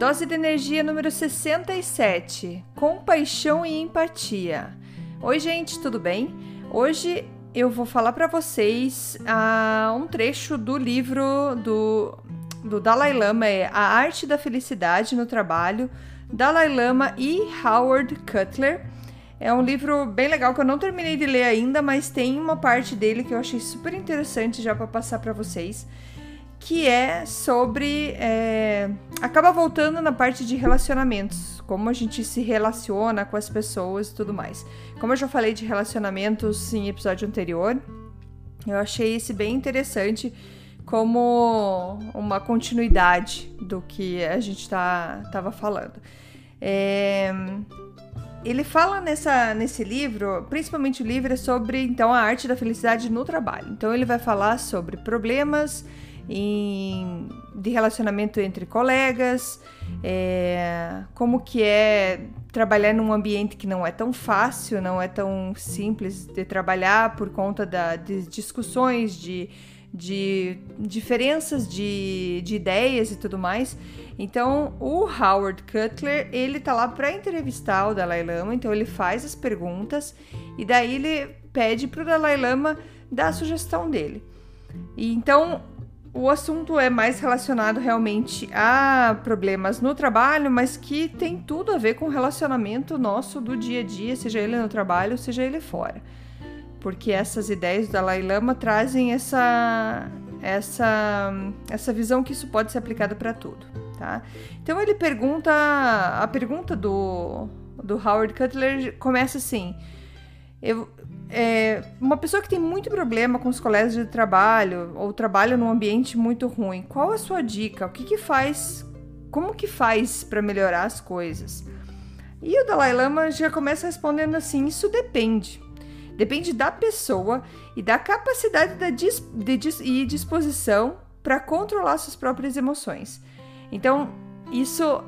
Dose de energia número 67: Compaixão e empatia. Oi, gente, tudo bem? Hoje eu vou falar para vocês uh, um trecho do livro do, do Dalai Lama, é A Arte da Felicidade no Trabalho, Dalai Lama e Howard Cutler. É um livro bem legal que eu não terminei de ler ainda, mas tem uma parte dele que eu achei super interessante já para passar para vocês que é sobre. É, acaba voltando na parte de relacionamentos, como a gente se relaciona com as pessoas e tudo mais. Como eu já falei de relacionamentos em episódio anterior, eu achei esse bem interessante como uma continuidade do que a gente tá, tava falando. É, ele fala nessa, nesse livro, principalmente o livro é sobre então a arte da felicidade no trabalho. Então ele vai falar sobre problemas em, de relacionamento entre colegas, é, como que é trabalhar num ambiente que não é tão fácil, não é tão simples de trabalhar por conta da, de discussões, de, de diferenças de, de ideias e tudo mais. Então, o Howard Cutler, ele tá lá para entrevistar o Dalai Lama, então ele faz as perguntas e daí ele pede pro Dalai Lama dar a sugestão dele. E então, o assunto é mais relacionado realmente a problemas no trabalho, mas que tem tudo a ver com o relacionamento nosso do dia a dia, seja ele no trabalho, seja ele fora. Porque essas ideias do Dalai Lama trazem essa essa essa visão que isso pode ser aplicado para tudo, tá? Então ele pergunta a pergunta do do Howard Cutler começa assim: eu, é, uma pessoa que tem muito problema com os colegas de trabalho ou trabalha num ambiente muito ruim, qual a sua dica? O que, que faz? Como que faz para melhorar as coisas? E o Dalai Lama já começa respondendo assim: isso depende. Depende da pessoa e da capacidade da dis dis e disposição para controlar suas próprias emoções. Então, isso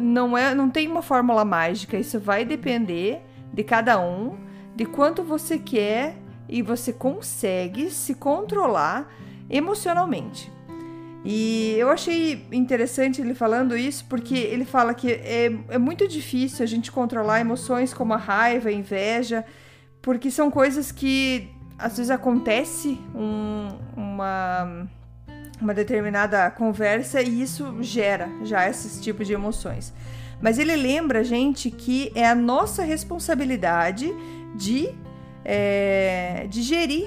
não é, não tem uma fórmula mágica. Isso vai depender de cada um de quanto você quer e você consegue se controlar emocionalmente. E eu achei interessante ele falando isso, porque ele fala que é, é muito difícil a gente controlar emoções como a raiva, a inveja, porque são coisas que às vezes acontece um, uma, uma determinada conversa e isso gera já esses tipos de emoções. Mas ele lembra a gente que é a nossa responsabilidade de, é,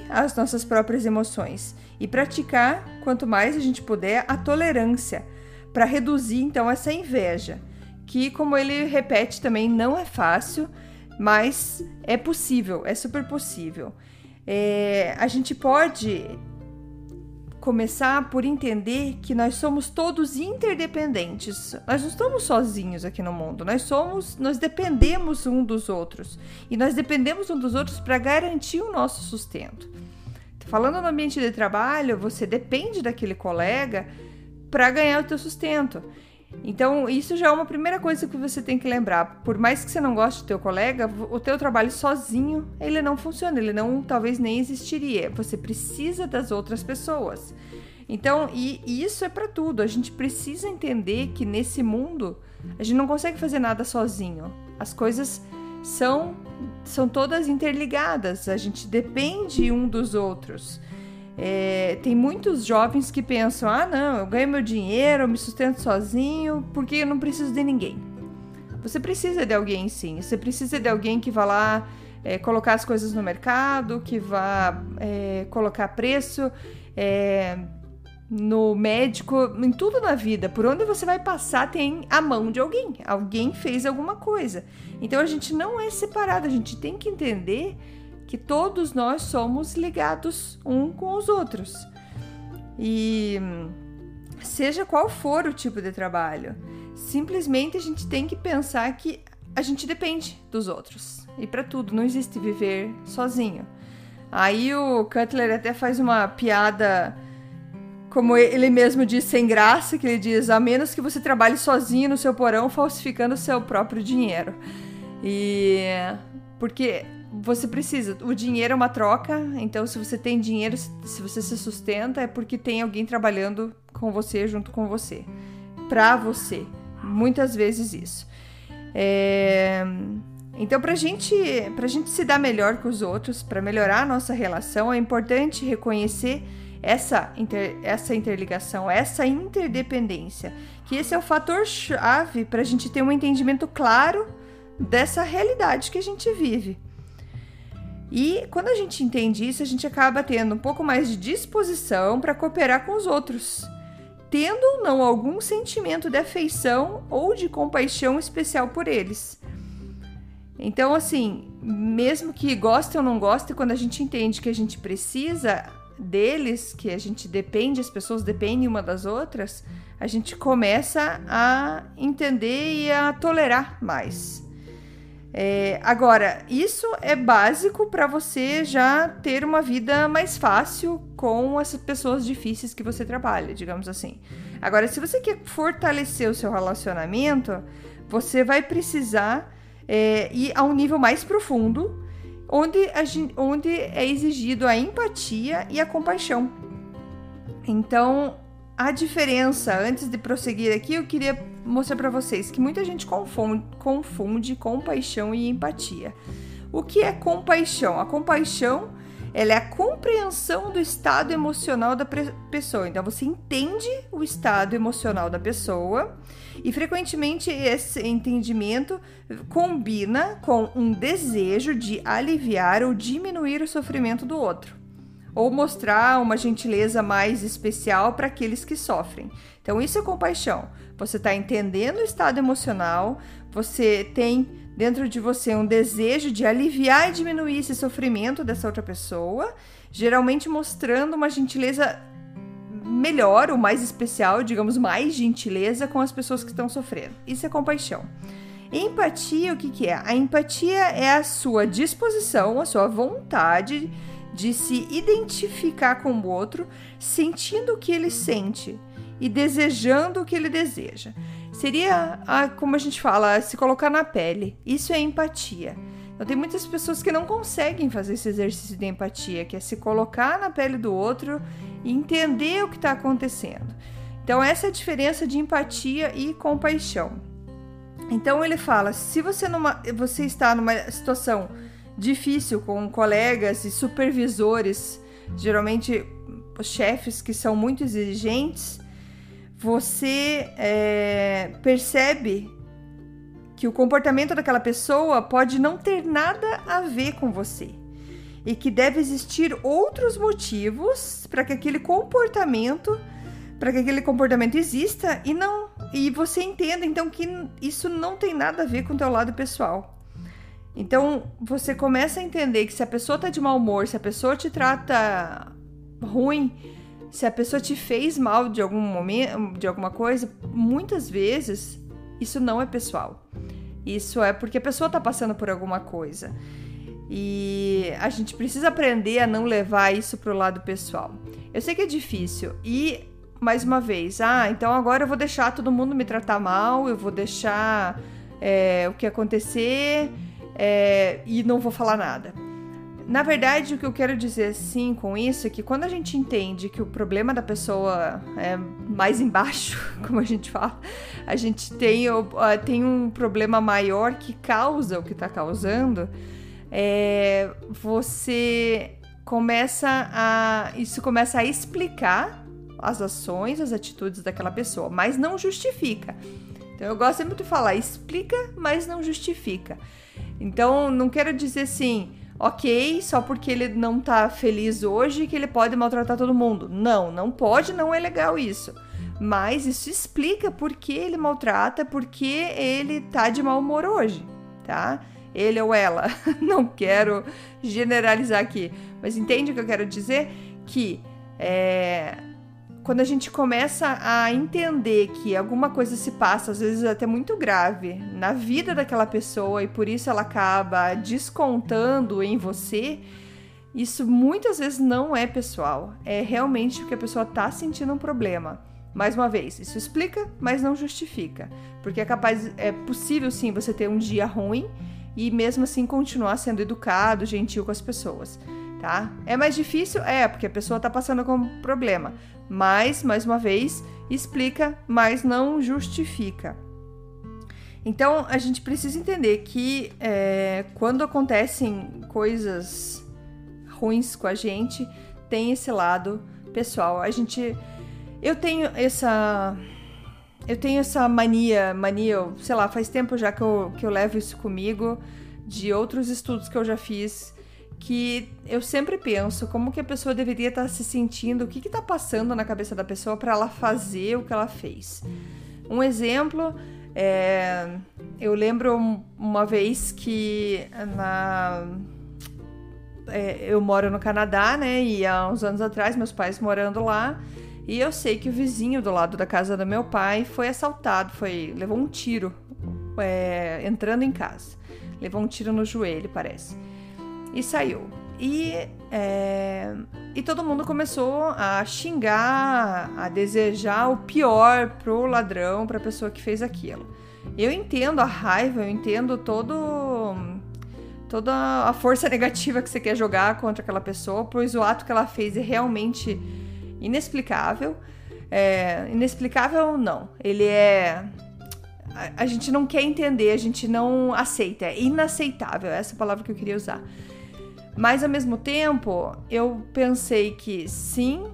as nossas próprias emoções e praticar, quanto mais a gente puder, a tolerância para reduzir então essa inveja, que, como ele repete também, não é fácil, mas é possível, é super possível. É, a gente pode começar por entender que nós somos todos interdependentes. Nós não estamos sozinhos aqui no mundo. Nós somos, nós dependemos um dos outros e nós dependemos um dos outros para garantir o nosso sustento. Falando no ambiente de trabalho, você depende daquele colega para ganhar o teu sustento. Então, isso já é uma primeira coisa que você tem que lembrar. Por mais que você não goste do teu colega, o teu trabalho sozinho, ele não funciona, ele não talvez nem existiria. Você precisa das outras pessoas. Então, e, e isso é para tudo. A gente precisa entender que nesse mundo a gente não consegue fazer nada sozinho. As coisas são são todas interligadas. A gente depende um dos outros. É, tem muitos jovens que pensam: ah, não, eu ganho meu dinheiro, eu me sustento sozinho, porque eu não preciso de ninguém. Você precisa de alguém, sim. Você precisa de alguém que vá lá é, colocar as coisas no mercado, que vá é, colocar preço. É, no médico, em tudo na vida. Por onde você vai passar tem a mão de alguém. Alguém fez alguma coisa. Então a gente não é separado, a gente tem que entender que todos nós somos ligados um com os outros. E seja qual for o tipo de trabalho, simplesmente a gente tem que pensar que a gente depende dos outros. E para tudo, não existe viver sozinho. Aí o Cutler até faz uma piada como ele mesmo diz, sem graça, que ele diz, a menos que você trabalhe sozinho no seu porão falsificando o seu próprio dinheiro. E porque você precisa, o dinheiro é uma troca, então se você tem dinheiro, se você se sustenta, é porque tem alguém trabalhando com você, junto com você, pra você. Muitas vezes isso. É... Então, pra gente, pra gente se dar melhor com os outros, para melhorar a nossa relação, é importante reconhecer essa, inter, essa interligação, essa interdependência, que esse é o fator chave para a gente ter um entendimento claro dessa realidade que a gente vive. E quando a gente entende isso, a gente acaba tendo um pouco mais de disposição para cooperar com os outros, tendo ou não algum sentimento de afeição ou de compaixão especial por eles. Então, assim, mesmo que goste ou não goste, quando a gente entende que a gente precisa, deles, que a gente depende, as pessoas dependem uma das outras, a gente começa a entender e a tolerar mais. É, agora, isso é básico para você já ter uma vida mais fácil com as pessoas difíceis que você trabalha, digamos assim. Agora, se você quer fortalecer o seu relacionamento, você vai precisar é, ir a um nível mais profundo onde, gente, onde é exigido a empatia e a compaixão. Então, a diferença, antes de prosseguir aqui, eu queria mostrar para vocês que muita gente confunde, confunde compaixão e empatia. O que é compaixão? A compaixão ela é a compreensão do estado emocional da pessoa. Então você entende o estado emocional da pessoa e frequentemente esse entendimento combina com um desejo de aliviar ou diminuir o sofrimento do outro, ou mostrar uma gentileza mais especial para aqueles que sofrem. Então isso é compaixão. Você está entendendo o estado emocional, você tem dentro de você um desejo de aliviar e diminuir esse sofrimento dessa outra pessoa, geralmente mostrando uma gentileza melhor ou mais especial, digamos, mais gentileza com as pessoas que estão sofrendo. Isso é compaixão. Empatia, o que, que é? A empatia é a sua disposição, a sua vontade de se identificar com o outro, sentindo o que ele sente e desejando o que ele deseja. Seria, a, como a gente fala, se colocar na pele. Isso é empatia. Então, tem muitas pessoas que não conseguem fazer esse exercício de empatia, que é se colocar na pele do outro e entender o que está acontecendo. Então, essa é a diferença de empatia e compaixão. Então, ele fala: se você, numa, você está numa situação difícil com colegas e supervisores, geralmente chefes que são muito exigentes, você é, percebe que o comportamento daquela pessoa pode não ter nada a ver com você e que deve existir outros motivos para que aquele comportamento para que aquele comportamento exista e não e você entenda então que isso não tem nada a ver com o teu lado pessoal. Então você começa a entender que se a pessoa tá de mau humor, se a pessoa te trata ruim, se a pessoa te fez mal de algum momento, de alguma coisa, muitas vezes isso não é pessoal. Isso é porque a pessoa está passando por alguma coisa. E a gente precisa aprender a não levar isso para o lado pessoal. Eu sei que é difícil. E, mais uma vez, ah, então agora eu vou deixar todo mundo me tratar mal, eu vou deixar é, o que acontecer é, e não vou falar nada. Na verdade, o que eu quero dizer sim com isso é que quando a gente entende que o problema da pessoa é mais embaixo, como a gente fala, a gente tem, uh, tem um problema maior que causa o que está causando, é, você começa a. Isso começa a explicar as ações, as atitudes daquela pessoa, mas não justifica. Então eu gosto sempre de falar, explica, mas não justifica. Então não quero dizer assim ok, só porque ele não tá feliz hoje que ele pode maltratar todo mundo. Não, não pode, não é legal isso. Mas isso explica por que ele maltrata, porque ele tá de mau humor hoje, tá? Ele ou ela. Não quero generalizar aqui. Mas entende o que eu quero dizer? Que é, quando a gente começa a entender que alguma coisa se passa, às vezes até muito grave, na vida daquela pessoa e por isso ela acaba descontando em você, isso muitas vezes não é pessoal. É realmente porque a pessoa está sentindo um problema. Mais uma vez, isso explica, mas não justifica. Porque é capaz, é possível sim você ter um dia ruim e mesmo assim continuar sendo educado, gentil com as pessoas tá? É mais difícil? É, porque a pessoa tá passando com problema. Mas, mais uma vez, explica, mas não justifica. Então, a gente precisa entender que é, quando acontecem coisas ruins com a gente, tem esse lado pessoal. A gente. Eu tenho essa. Eu tenho essa mania, mania, sei lá, faz tempo já que eu, que eu levo isso comigo, de outros estudos que eu já fiz que eu sempre penso como que a pessoa deveria estar tá se sentindo, o que está passando na cabeça da pessoa para ela fazer o que ela fez. Um exemplo, é, eu lembro uma vez que na, é, eu moro no Canadá, né? E há uns anos atrás, meus pais morando lá. E eu sei que o vizinho do lado da casa do meu pai foi assaltado, foi levou um tiro é, entrando em casa. Levou um tiro no joelho, parece e saiu. E, é, e todo mundo começou a xingar, a desejar o pior pro ladrão, pra pessoa que fez aquilo. Eu entendo a raiva, eu entendo todo toda a força negativa que você quer jogar contra aquela pessoa, pois o ato que ela fez é realmente inexplicável. É, inexplicável não, ele é a, a gente não quer entender, a gente não aceita, é inaceitável, essa é a palavra que eu queria usar. Mas ao mesmo tempo, eu pensei que sim,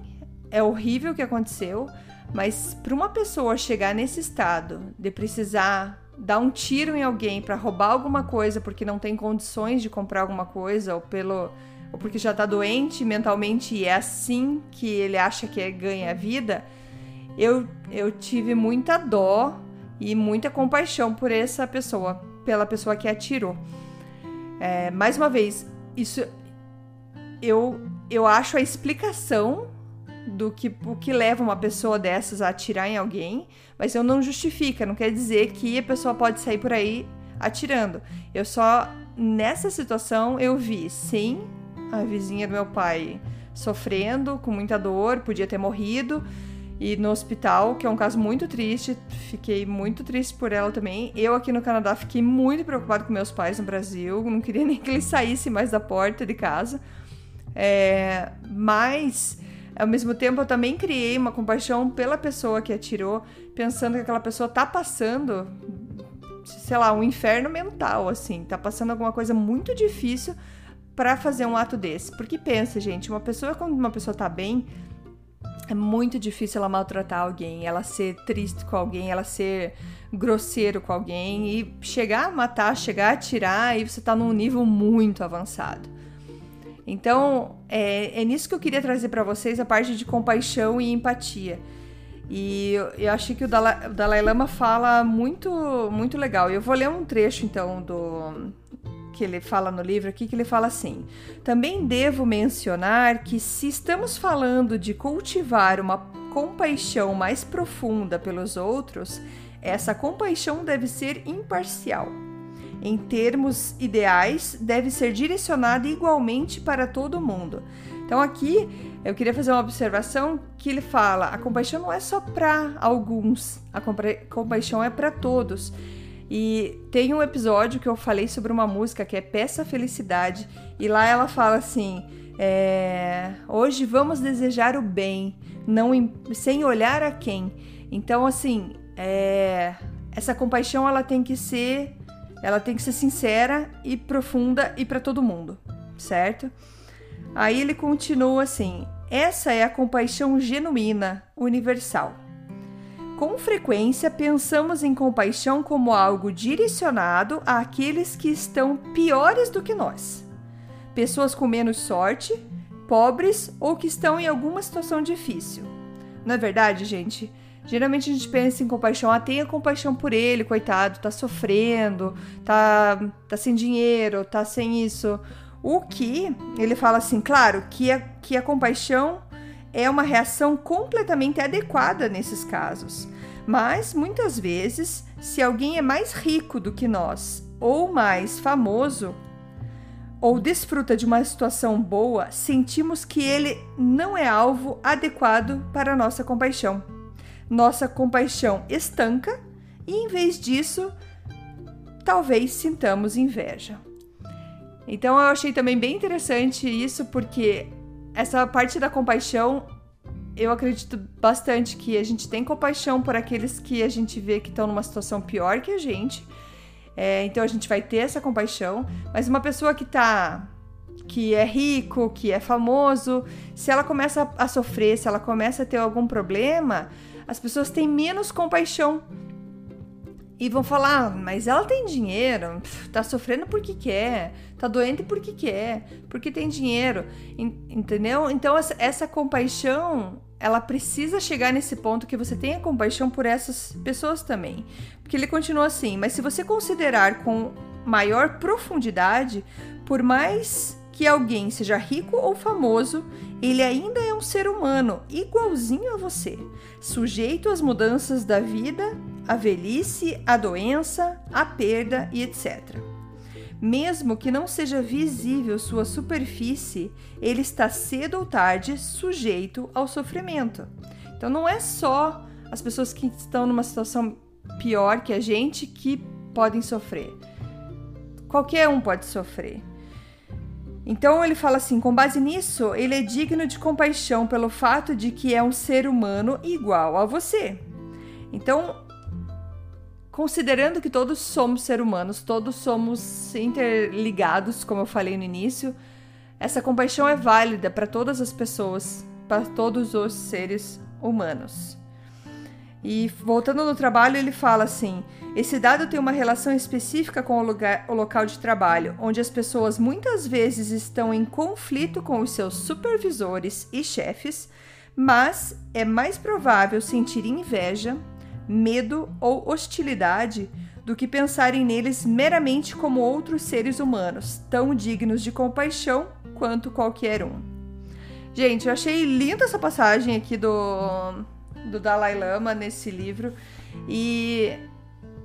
é horrível o que aconteceu, mas para uma pessoa chegar nesse estado de precisar dar um tiro em alguém para roubar alguma coisa porque não tem condições de comprar alguma coisa ou pelo ou porque já tá doente mentalmente e é assim que ele acha que é ganha a vida, eu, eu tive muita dó e muita compaixão por essa pessoa, pela pessoa que atirou. É, mais uma vez, isso eu eu acho a explicação do que o que leva uma pessoa dessas a atirar em alguém, mas eu não justifica, não quer dizer que a pessoa pode sair por aí atirando. Eu só nessa situação eu vi, sim, a vizinha do meu pai sofrendo com muita dor, podia ter morrido e no hospital, que é um caso muito triste, fiquei muito triste por ela também. Eu aqui no Canadá fiquei muito preocupado com meus pais no Brasil, não queria nem que eles saíssem mais da porta de casa. É, mas ao mesmo tempo eu também criei uma compaixão pela pessoa que atirou, pensando que aquela pessoa tá passando, sei lá, um inferno mental, assim, tá passando alguma coisa muito difícil para fazer um ato desse. Porque pensa, gente, uma pessoa quando uma pessoa tá bem, é muito difícil ela maltratar alguém, ela ser triste com alguém, ela ser grosseiro com alguém e chegar a matar, chegar a atirar e você tá num nível muito avançado. Então, é, é nisso que eu queria trazer para vocês a parte de compaixão e empatia. E eu, eu acho que o Dalai, o Dalai Lama fala muito, muito legal. Eu vou ler um trecho então do, que ele fala no livro aqui, que ele fala assim: Também devo mencionar que se estamos falando de cultivar uma compaixão mais profunda pelos outros, essa compaixão deve ser imparcial. Em termos ideais, deve ser direcionada igualmente para todo mundo. Então aqui eu queria fazer uma observação que ele fala: a compaixão não é só para alguns, a compaixão é para todos. E tem um episódio que eu falei sobre uma música que é Peça Felicidade, e lá ela fala assim: é, hoje vamos desejar o bem, não sem olhar a quem. Então, assim, é, essa compaixão ela tem que ser, ela tem que ser sincera e profunda e para todo mundo, certo? Aí ele continua assim: essa é a compaixão genuína, universal. Com frequência, pensamos em compaixão como algo direcionado àqueles que estão piores do que nós. pessoas com menos sorte, pobres ou que estão em alguma situação difícil. Não é verdade, gente? Geralmente a gente pensa em compaixão, ah, tenha compaixão por ele, coitado, tá sofrendo, tá, tá sem dinheiro, tá sem isso. O que ele fala assim, claro, que a, que a compaixão é uma reação completamente adequada nesses casos. Mas muitas vezes, se alguém é mais rico do que nós ou mais famoso, ou desfruta de uma situação boa, sentimos que ele não é alvo adequado para nossa compaixão. Nossa compaixão estanca e, em vez disso, talvez sintamos inveja. Então, eu achei também bem interessante isso, porque essa parte da compaixão, eu acredito bastante que a gente tem compaixão por aqueles que a gente vê que estão numa situação pior que a gente. É, então a gente vai ter essa compaixão, mas uma pessoa que tá que é rico, que é famoso, se ela começa a sofrer, se ela começa a ter algum problema, as pessoas têm menos compaixão e vão falar, ah, mas ela tem dinheiro, tá sofrendo porque quer, tá doente porque quer, porque tem dinheiro, entendeu? Então essa, compaixão ela precisa chegar nesse ponto que você tenha compaixão por essas pessoas também. Porque ele continua assim: mas se você considerar com maior profundidade, por mais que alguém seja rico ou famoso, ele ainda é um ser humano, igualzinho a você, sujeito às mudanças da vida, à velhice, à doença, à perda e etc. Mesmo que não seja visível sua superfície, ele está cedo ou tarde sujeito ao sofrimento. Então não é só as pessoas que estão numa situação pior que a gente que podem sofrer. Qualquer um pode sofrer. Então ele fala assim: com base nisso, ele é digno de compaixão pelo fato de que é um ser humano igual a você. Então considerando que todos somos seres humanos, todos somos interligados, como eu falei no início, essa compaixão é válida para todas as pessoas, para todos os seres humanos. E voltando no trabalho, ele fala assim: esse dado tem uma relação específica com o, lugar, o local de trabalho, onde as pessoas muitas vezes estão em conflito com os seus supervisores e chefes, mas é mais provável sentir inveja, medo ou hostilidade do que pensarem neles meramente como outros seres humanos, tão dignos de compaixão quanto qualquer um. Gente, eu achei linda essa passagem aqui do, do Dalai Lama nesse livro e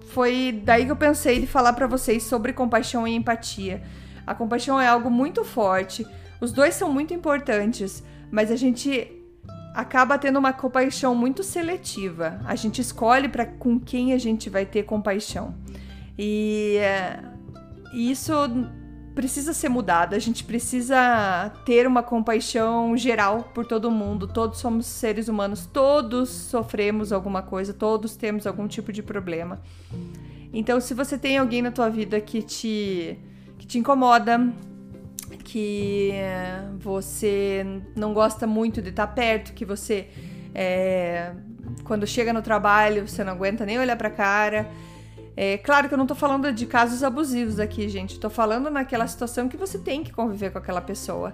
foi daí que eu pensei de falar para vocês sobre compaixão e empatia. A compaixão é algo muito forte, os dois são muito importantes, mas a gente acaba tendo uma compaixão muito seletiva. A gente escolhe para com quem a gente vai ter compaixão. E é, isso precisa ser mudado. A gente precisa ter uma compaixão geral por todo mundo. Todos somos seres humanos, todos sofremos alguma coisa, todos temos algum tipo de problema. Então, se você tem alguém na tua vida que te que te incomoda, que você não gosta muito de estar perto, que você é, quando chega no trabalho você não aguenta nem olhar para cara. É claro que eu não tô falando de casos abusivos aqui, gente. Tô falando naquela situação que você tem que conviver com aquela pessoa.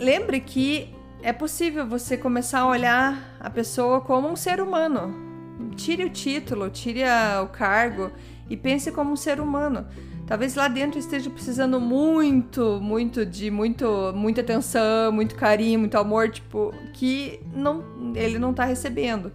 lembre que é possível você começar a olhar a pessoa como um ser humano. Tire o título, tire a, o cargo e pense como um ser humano. Talvez lá dentro esteja precisando muito, muito de muito, muita atenção, muito carinho, muito amor, tipo, que não, ele não tá recebendo.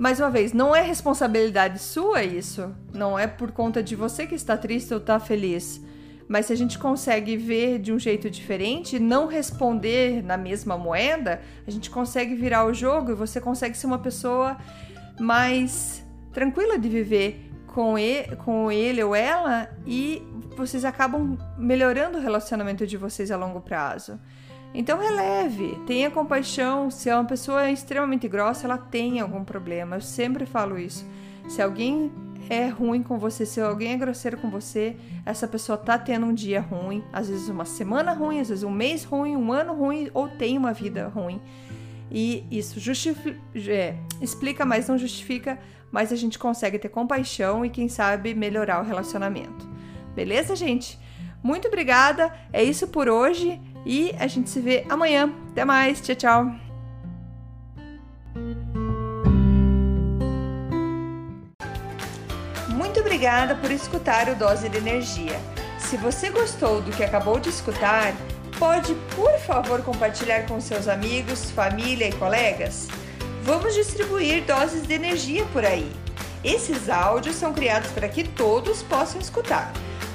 Mais uma vez, não é responsabilidade sua isso. Não é por conta de você que está triste ou está feliz. Mas se a gente consegue ver de um jeito diferente, não responder na mesma moeda, a gente consegue virar o jogo e você consegue ser uma pessoa mais tranquila de viver com ele, com ele ou ela e vocês acabam melhorando o relacionamento de vocês a longo prazo. Então releve, tenha compaixão. Se é uma pessoa extremamente grossa, ela tem algum problema. Eu sempre falo isso. Se alguém é ruim com você, se alguém é grosseiro com você, essa pessoa tá tendo um dia ruim, às vezes uma semana ruim, às vezes um mês ruim, um ano ruim ou tem uma vida ruim. E isso é, explica, mas não justifica mas a gente consegue ter compaixão e, quem sabe, melhorar o relacionamento. Beleza, gente? Muito obrigada, é isso por hoje e a gente se vê amanhã. Até mais, tchau, tchau. Muito obrigada por escutar o Dose de Energia. Se você gostou do que acabou de escutar, pode, por favor, compartilhar com seus amigos, família e colegas? Vamos distribuir doses de energia por aí. Esses áudios são criados para que todos possam escutar,